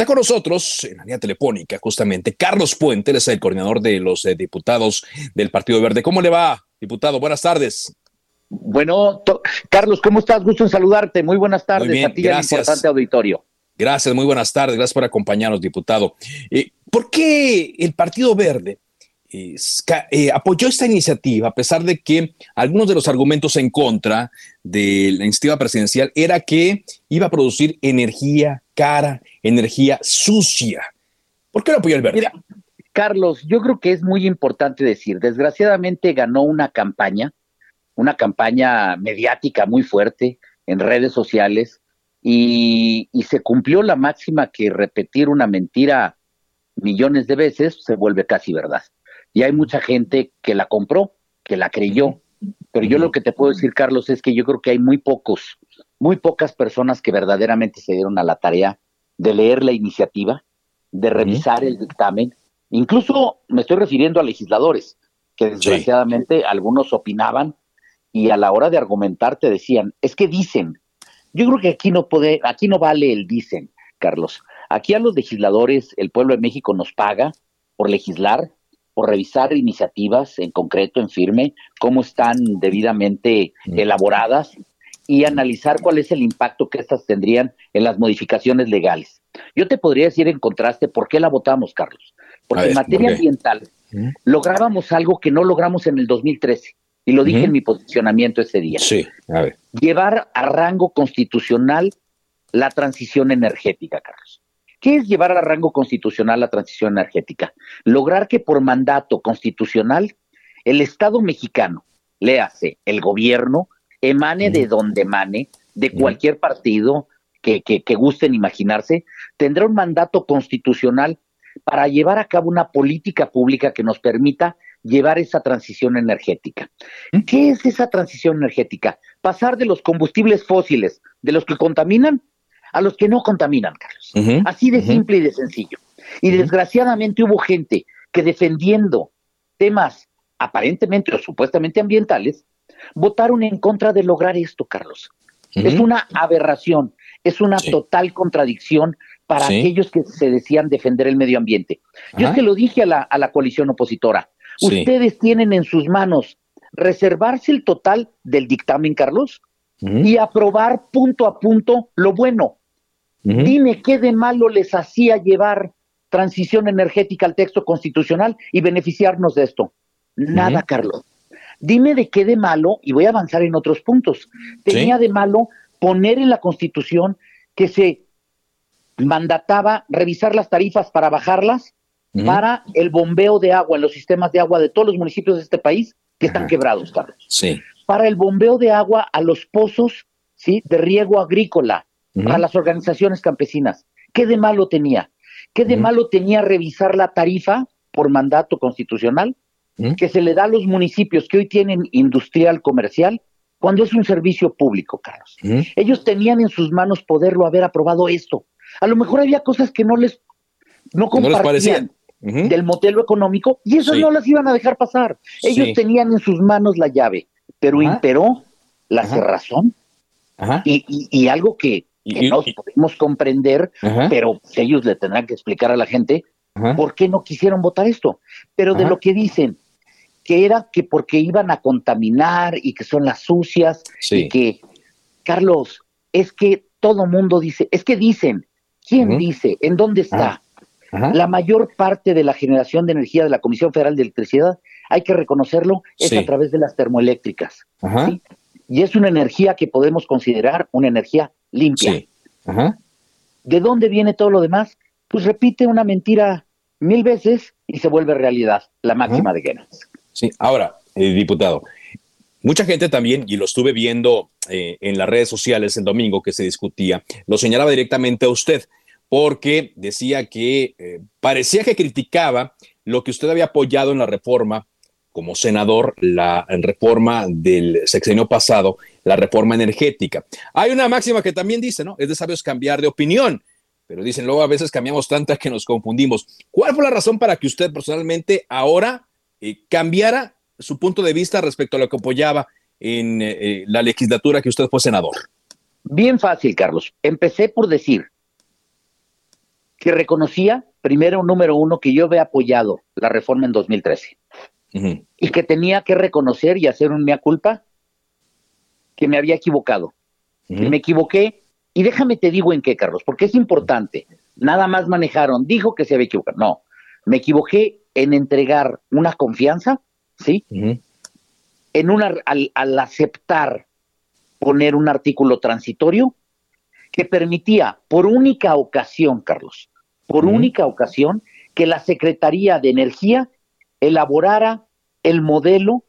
Está con nosotros en la línea telefónica justamente Carlos Puente, él es el coordinador de los eh, diputados del Partido Verde. ¿Cómo le va, diputado? Buenas tardes. Bueno, Carlos, ¿cómo estás? Gusto en saludarte. Muy buenas tardes Muy bien, a ti y al gracias. importante auditorio. Gracias, muy buenas tardes. Gracias por acompañarnos, diputado. Eh, ¿Por qué el Partido Verde eh, eh, apoyó esta iniciativa a pesar de que algunos de los argumentos en contra de la iniciativa presidencial era que iba a producir energía cara, energía sucia? ¿Por qué lo apoyó el Verde? Mira, Carlos, yo creo que es muy importante decir, desgraciadamente ganó una campaña, una campaña mediática muy fuerte en redes sociales y, y se cumplió la máxima que repetir una mentira millones de veces se vuelve casi verdad. Y hay mucha gente que la compró, que la creyó. Pero yo lo que te puedo decir, Carlos, es que yo creo que hay muy pocos, muy pocas personas que verdaderamente se dieron a la tarea de leer la iniciativa, de revisar el dictamen. Incluso me estoy refiriendo a legisladores, que desgraciadamente algunos opinaban y a la hora de argumentar te decían, es que dicen. Yo creo que aquí no puede, aquí no vale el dicen, Carlos. Aquí a los legisladores, el pueblo de México nos paga por legislar, por revisar iniciativas en concreto, en firme, cómo están debidamente elaboradas y analizar cuál es el impacto que estas tendrían en las modificaciones legales. Yo te podría decir en contraste por qué la votamos, Carlos. Porque ver, en materia ambiental Ujú. lográbamos algo que no logramos en el 2013 y lo dije en mi posicionamiento ese día. Sí, a ver. Llevar a rango constitucional la transición energética, Carlos. ¿Qué es llevar a rango constitucional la transición energética? Lograr que por mandato constitucional el Estado mexicano, léase el gobierno, emane de donde emane, de cualquier partido que, que, que gusten imaginarse, tendrá un mandato constitucional para llevar a cabo una política pública que nos permita llevar esa transición energética. ¿Qué es esa transición energética? Pasar de los combustibles fósiles, de los que contaminan, a los que no contaminan, Carlos. Así de simple y de sencillo. Y desgraciadamente hubo gente que defendiendo temas aparentemente o supuestamente ambientales, votaron en contra de lograr esto, Carlos. Es una aberración, es una Sí. total contradicción para Sí. aquellos que se decían defender el medio ambiente. Yo Ajá. es que lo dije a la, a la coalición opositora. Sí. Ustedes tienen en sus manos reservarse el total del dictamen, Carlos, y aprobar punto a punto lo bueno. Dime qué de malo les hacía llevar transición energética al texto constitucional y beneficiarnos de esto. Nada. Carlos. Dime de qué de malo, y voy a avanzar en otros puntos, tenía de malo poner en la Constitución que se mandataba revisar las tarifas para bajarlas para el bombeo de agua en los sistemas de agua de todos los municipios de este país que están quebrados, Carlos Sí. para el bombeo de agua a los pozos ¿sí? de riego agrícola, Ujú. para las organizaciones campesinas. ¿Qué de malo tenía? ¿Qué de malo tenía revisar la tarifa por mandato constitucional Que se le da a los municipios que hoy tienen industrial comercial cuando es un servicio público, Carlos? Ellos tenían en sus manos poderlo haber aprobado esto. A lo mejor había cosas que no les no Que no les compartían del modelo económico y eso Sí. no las iban a dejar pasar. Ellos Sí. tenían en sus manos la llave, pero Ajá. imperó la Ajá. cerrazón Ajá. y, y- y algo que, Y- que y- no podemos comprender, pero ellos le tendrán que explicar a la gente por qué no quisieron votar esto. Pero de lo que dicen, que era que porque iban a contaminar y que son las sucias y que, Carlos, es que todo mundo dice, es que dicen, ¿quién dice? ¿En dónde está? La mayor parte de la generación de energía de la Comisión Federal de Electricidad, hay que reconocerlo, es a través de las termoeléctricas. Y es una energía que podemos considerar una energía limpia. ¿De dónde viene todo lo demás? Pues repite una mentira mil veces y se vuelve realidad, la máxima de Guinness. Sí, ahora, eh, diputado, mucha gente también, y lo estuve viendo eh, en las redes sociales el domingo que se discutía, lo señalaba directamente a usted, porque decía que eh, parecía que criticaba lo que usted había apoyado en la reforma como senador, la reforma del sexenio pasado, la reforma energética. Hay una máxima que también dice, ¿no? Es de sabios cambiar de opinión pero dicen luego a veces cambiamos tantas que nos confundimos. ¿Cuál fue la razón para que usted personalmente ahora eh, cambiara su punto de vista respecto a lo que apoyaba en eh, eh, la legislatura que usted fue senador? Bien fácil, Carlos. Empecé por decir que reconocía, primero, número uno, que yo había apoyado la reforma en 2013 y que tenía que reconocer y hacer un mea culpa que me había equivocado. Me equivoqué y déjame te digo en qué, Carlos, porque es importante. Nada más manejaron, dijo que se había equivocado. No, me equivoqué en entregar una confianza, ¿sí? En una, al, aceptar poner un artículo transitorio que permitía, por única ocasión, Carlos, por única ocasión, que la Secretaría de Energía elaborara el modelo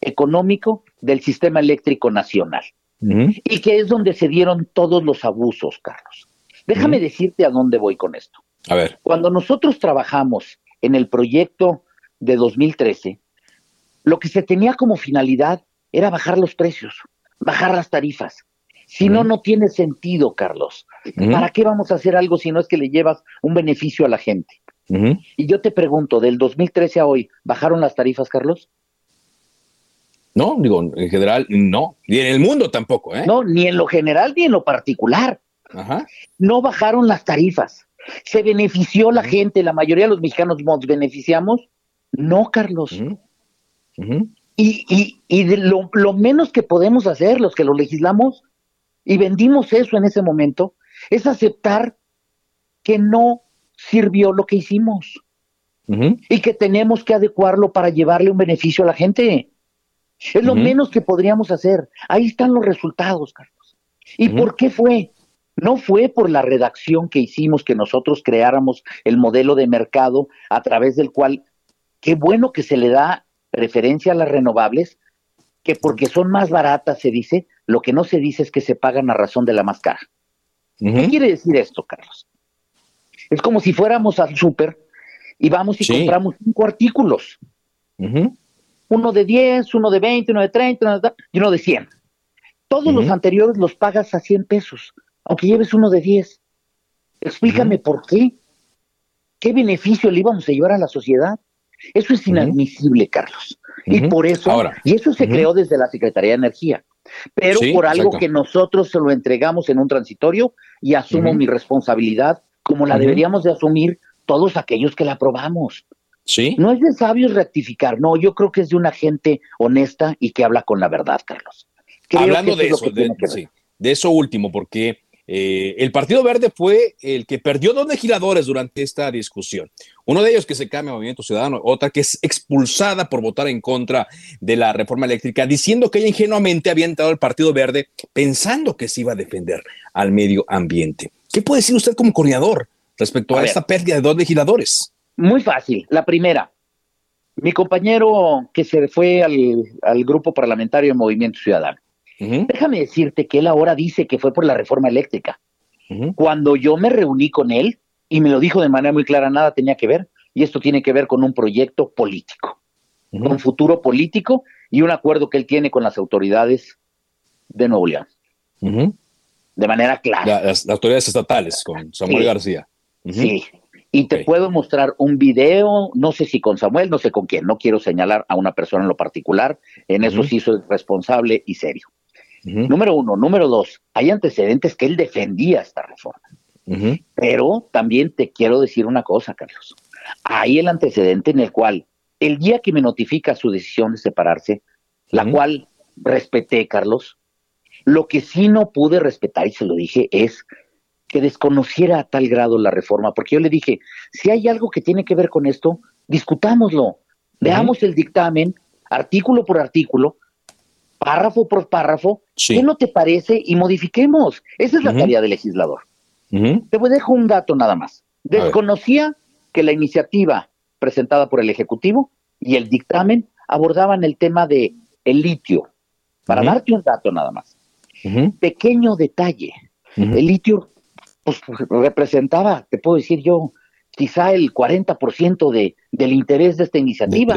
económico del sistema eléctrico nacional y que es donde se dieron todos los abusos, Carlos. Déjame decirte a dónde voy con esto. A ver. Cuando nosotros trabajamos en el proyecto de 2013, lo que se tenía como finalidad era bajar los precios, bajar las tarifas. Si no, no tiene sentido, Carlos. ¿Para qué vamos a hacer algo si no es que le llevas un beneficio a la gente? Y yo te pregunto, del 2013 a hoy, ¿bajaron las tarifas, Carlos? No, digo, en general no, ni en el mundo tampoco, ¿eh? No, ni en lo general ni en lo particular. Ajá. No bajaron las tarifas. ¿Se benefició la gente? ¿La mayoría de los mexicanos nos beneficiamos? No, Carlos. Y, y, y de lo, lo, menos que podemos hacer, los que lo legislamos, y vendimos eso en ese momento, es aceptar que no sirvió lo que hicimos y que tenemos que adecuarlo para llevarle un beneficio a la gente. Es lo menos que podríamos hacer. Ahí están los resultados, Carlos. ¿Y por qué fue? No fue por la redacción que hicimos que nosotros creáramos el modelo de mercado a través del cual, qué bueno que se le da preferencia a las renovables, que porque son más baratas se dice, lo que no se dice es que se pagan a razón de la más cara. ¿Qué quiere decir esto, Carlos? Es como si fuéramos al súper y vamos y compramos cinco artículos uno de 10, uno de 20, uno de 30 y uno de 100. Todos los anteriores los pagas a 100 pesos, aunque lleves uno de 10. Explícame por qué. ¿Qué beneficio le íbamos a llevar a la sociedad? Eso es inadmisible, Carlos. Y por eso, y eso se creó desde la Secretaría de Energía, pero por algo que nosotros se lo entregamos en un transitorio y asumo mi responsabilidad como la deberíamos de asumir todos aquellos que la aprobamos. No es de sabios rectificar, no, yo creo que es de una gente honesta y que habla con la verdad, Carlos. Hablando de eso, de, eso último, porque eh, el Partido Verde fue el que perdió dos legisladores durante esta discusión. Uno de ellos que se cambia a Movimiento Ciudadano, otra que es expulsada por votar en contra de la reforma eléctrica, diciendo que ella ingenuamente había entrado al Partido Verde pensando que se iba a defender al medio ambiente. ¿Qué puede decir usted como coordinador respecto a, esta pérdida de dos legisladores? Muy fácil. La primera, mi compañero que se fue al, grupo parlamentario de Movimiento Ciudadano. Déjame decirte que él ahora dice que fue por la reforma eléctrica. Cuando yo me reuní con él, y me lo dijo de manera muy clara, nada tenía que ver, y esto tiene que ver con un proyecto político, un futuro político y un acuerdo que él tiene con las autoridades de Nuevo León. De manera clara. las, autoridades estatales, con Samuel García. Sí, y te puedo mostrar un video, no sé si con Samuel, no sé con quién, no quiero señalar a una persona en lo particular, en eso sí soy responsable y serio. Número uno. Número dos, hay antecedentes que él defendía esta reforma. Pero también te quiero decir una cosa, Carlos. Hay el antecedente en el cual el día que me notifica su decisión de separarse, la cual respeté, Carlos, lo que sí no pude respetar, y se lo dije, es que desconociera a tal grado la reforma, porque yo le dije, si hay algo que tiene que ver con esto, discutámoslo, veamos el dictamen, artículo por artículo, párrafo por párrafo, ¿qué no te parece? Y modifiquemos. Esa es la tarea del legislador. Te voy a dejar un dato nada más. Desconocía que la iniciativa presentada por el Ejecutivo y el dictamen abordaban el tema de el litio. Para darte un dato nada más. Pequeño detalle. El litio pues, representaba, te puedo decir yo, quizá el 40% de, del interés de esta iniciativa.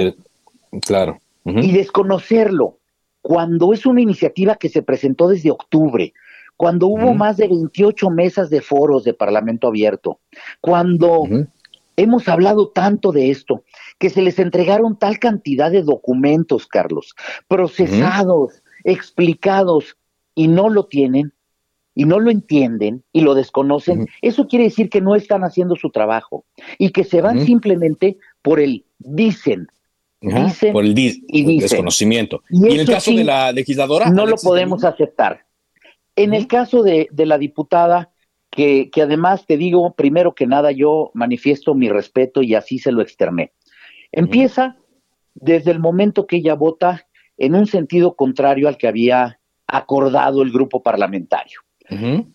claro. Y desconocerlo, cuando es una iniciativa que se presentó desde octubre, cuando hubo más de 28 mesas de foros de Parlamento abierto, cuando hemos hablado tanto de esto, que se les entregaron tal cantidad de documentos, Carlos, procesados, explicados, y no lo tienen, y no lo entienden y lo desconocen, eso quiere decir que no están haciendo su trabajo y que se van simplemente por el dicen. Dicen por el, y desconocimiento. Y, en el caso de la legisladora. No lo podemos aceptar. En el caso de, la diputada, que, que, además te digo, primero que nada, yo manifiesto mi respeto y así se lo externé. Empieza desde el momento que ella vota en un sentido contrario al que había acordado el grupo parlamentario.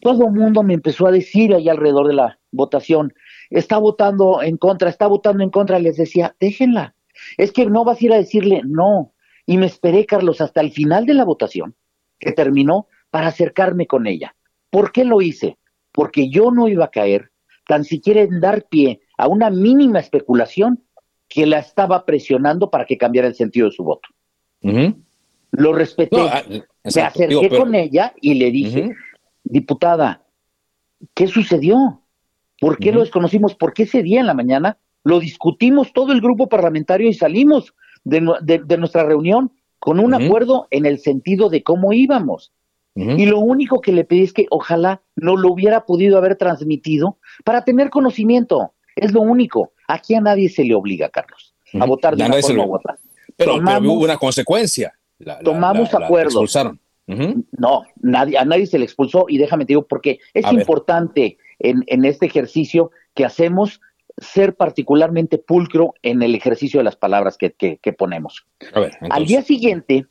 Todo el mundo me empezó a decir ahí alrededor de la votación, está votando en contra, está votando en contra, les decía, déjenla, es que no vas a ir a decirle no. Y me esperé, Carlos, hasta el final de la votación, que terminó, para acercarme con ella. ¿Por qué lo hice? Porque yo no iba a caer tan siquiera en dar pie a una mínima especulación que la estaba presionando para que cambiara el sentido de su voto. Lo respeté. Ah, me acerqué con ella y le dije, diputada, ¿qué sucedió? ¿Por qué lo desconocimos? ¿Por qué ese día en la mañana lo discutimos todo el grupo parlamentario y salimos de, nuestra reunión con un acuerdo en el sentido de cómo íbamos? Y lo único que le pedí es que ojalá no lo hubiera podido haber transmitido para tener conocimiento. Es lo único. Aquí a nadie se le obliga, Carlos, a votar de una forma u otra. Pero, hubo una consecuencia. tomamos acuerdos. No, nadie, a nadie se le expulsó y déjame te digo porque es importante en, en este ejercicio que hacemos ser particularmente pulcro en el ejercicio de las palabras que, que, ponemos. Al día siguiente,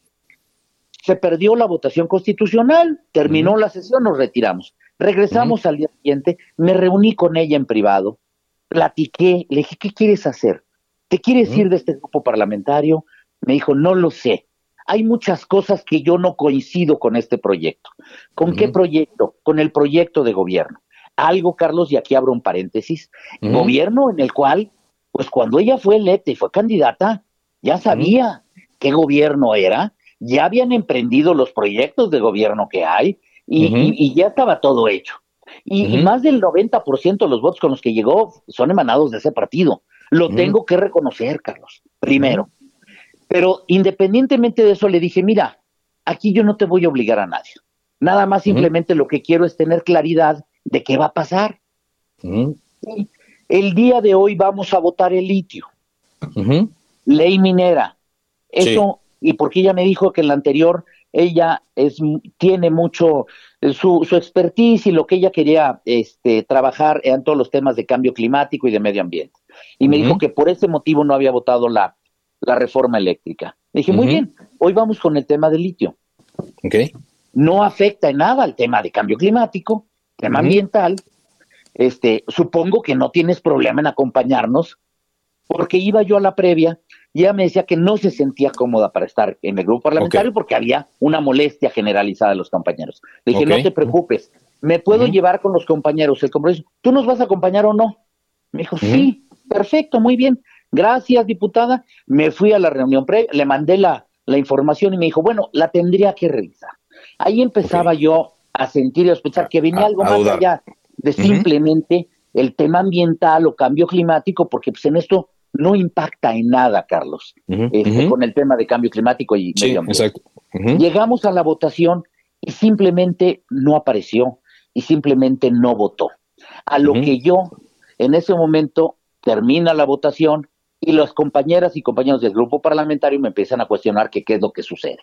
se perdió la votación constitucional, terminó la sesión, nos retiramos. Regresamos al día siguiente, me reuní con ella en privado, platiqué, le dije, ¿qué quieres hacer? ¿Te quieres ir de este grupo parlamentario? Me dijo, no lo sé. Hay muchas cosas que yo no coincido con este proyecto. ¿Con qué proyecto? Con el proyecto de gobierno. Algo, Carlos, y aquí abro un paréntesis, gobierno en el cual, pues cuando ella fue electa y fue candidata, ya sabía qué gobierno era, ya habían emprendido los proyectos de gobierno que hay y, ya estaba todo hecho. Y, más del 90% de los votos con los que llegó son emanados de ese partido. Lo tengo que reconocer, Carlos, primero. Pero independientemente de eso, le dije, mira, aquí yo no te voy a obligar a nadie. Nada más simplemente lo que quiero es tener claridad de qué va a pasar. El día de hoy vamos a votar el litio. Ley minera. Eso y porque ella me dijo que en la anterior ella es tiene mucho eh, su, su expertise y lo que ella quería este, trabajar eran todos los temas de cambio climático y de medio ambiente. Y me dijo que por ese motivo no había votado la, la reforma eléctrica. dije, muy bien, hoy vamos con el tema del litio. Okay. No afecta en nada al tema de cambio climático, tema ambiental. Este, supongo que no tienes problema en acompañarnos, porque iba yo a la previa y ella me decía que no se sentía cómoda para estar en el grupo parlamentario porque había una molestia generalizada de los compañeros. Le dije, no te preocupes, me puedo llevar con los compañeros el compromiso. ¿Tú nos vas a acompañar o no? Me dijo, sí, perfecto, muy bien. Gracias, diputada. Me fui a la reunión previa, le mandé la, la información y me dijo, bueno, la tendría que revisar. Ahí empezaba yo a sentir y a sospechar que venía algo más allá de simplemente el tema ambiental o cambio climático, porque pues en esto no impacta en nada, Carlos, este, con el tema de cambio climático y medio ambiente. Llegamos a la votación y simplemente no apareció y simplemente no votó. A lo que yo, en ese momento, termina la votación, y las compañeras y compañeros del grupo parlamentario me empiezan a cuestionar que qué es lo que sucede.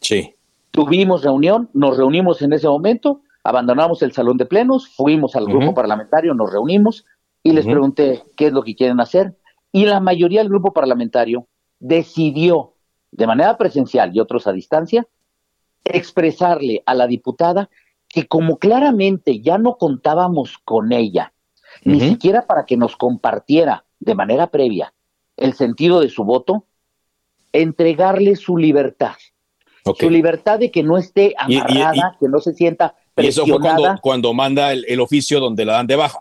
Sí. Tuvimos reunión, nos reunimos en ese momento, abandonamos el salón de plenos, fuimos al grupo parlamentario, nos reunimos y les pregunté qué es lo que quieren hacer. Y la mayoría del grupo parlamentario decidió de manera presencial y otros a distancia expresarle a la diputada que como claramente ya no contábamos con ella, ni siquiera para que nos compartiera de manera previa el sentido de su voto, entregarle su libertad. Su libertad de que no esté amarrada, que no se sienta presionada. Y eso fue cuando, manda el, oficio donde la dan de baja.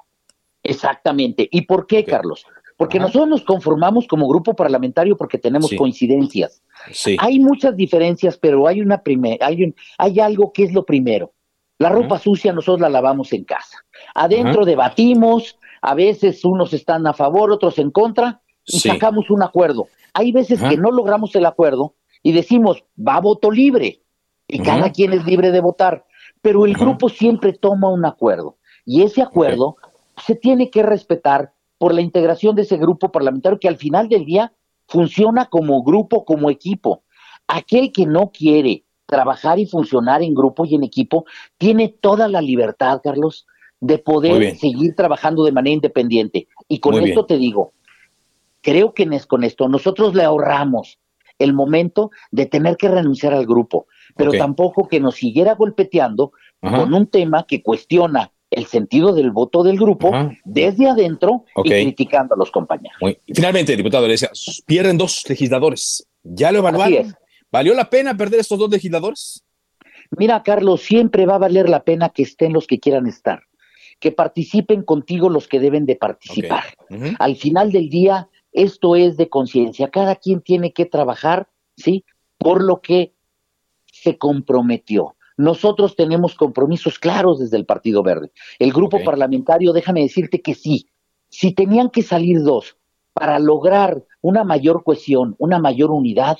Exactamente. ¿Y por qué, Carlos? Porque nosotros nos conformamos como grupo parlamentario porque tenemos coincidencias. Hay muchas diferencias, pero hay una hay, un, hay algo que es lo primero. La ropa sucia nosotros la lavamos en casa. Adentro debatimos, a veces unos están a favor, otros en contra, y sacamos un acuerdo. Hay veces que no logramos el acuerdo y decimos, va a voto libre, y cada quien es libre de votar, pero el grupo siempre toma un acuerdo, y ese acuerdo se tiene que respetar por la integración de ese grupo parlamentario que al final del día funciona como grupo, como equipo. Aquel que no quiere trabajar y funcionar en grupo y en equipo tiene toda la libertad, Carlos, de poder seguir trabajando de manera independiente. Y con esto te digo, creo que con esto nosotros le ahorramos el momento de tener que renunciar al grupo, pero tampoco que nos siguiera golpeteando con un tema que cuestiona el sentido del voto del grupo desde adentro y criticando a los compañeros. Finalmente, diputado, le decía, pierden dos legisladores. ¿Ya lo evaluaron? ¿Valió la pena perder estos dos legisladores? Mira, Carlos, siempre va a valer la pena que estén los que quieran estar, que participen contigo los que deben de participar. Al final del día, esto es de conciencia. Cada quien tiene que trabajar, ¿sí? Por lo que se comprometió. Nosotros tenemos compromisos claros desde el Partido Verde. El grupo parlamentario, déjame decirte que sí. Si tenían que salir dos para lograr una mayor cohesión, una mayor unidad,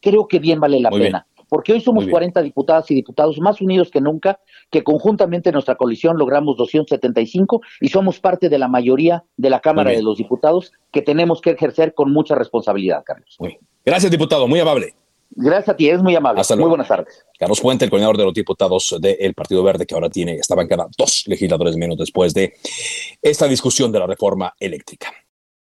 creo que bien vale la pena porque hoy somos 40 diputadas y diputados más unidos que nunca, que conjuntamente en nuestra coalición logramos 275 y somos parte de la mayoría de la Cámara de los Diputados que tenemos que ejercer con mucha responsabilidad, Carlos. Gracias, diputado, muy amable. Gracias a ti, es muy amable. Muy buenas tardes. Carlos Puente, el coordinador de los diputados del Partido Verde, que ahora tiene esta bancada dos legisladores menos después de esta discusión de la reforma eléctrica.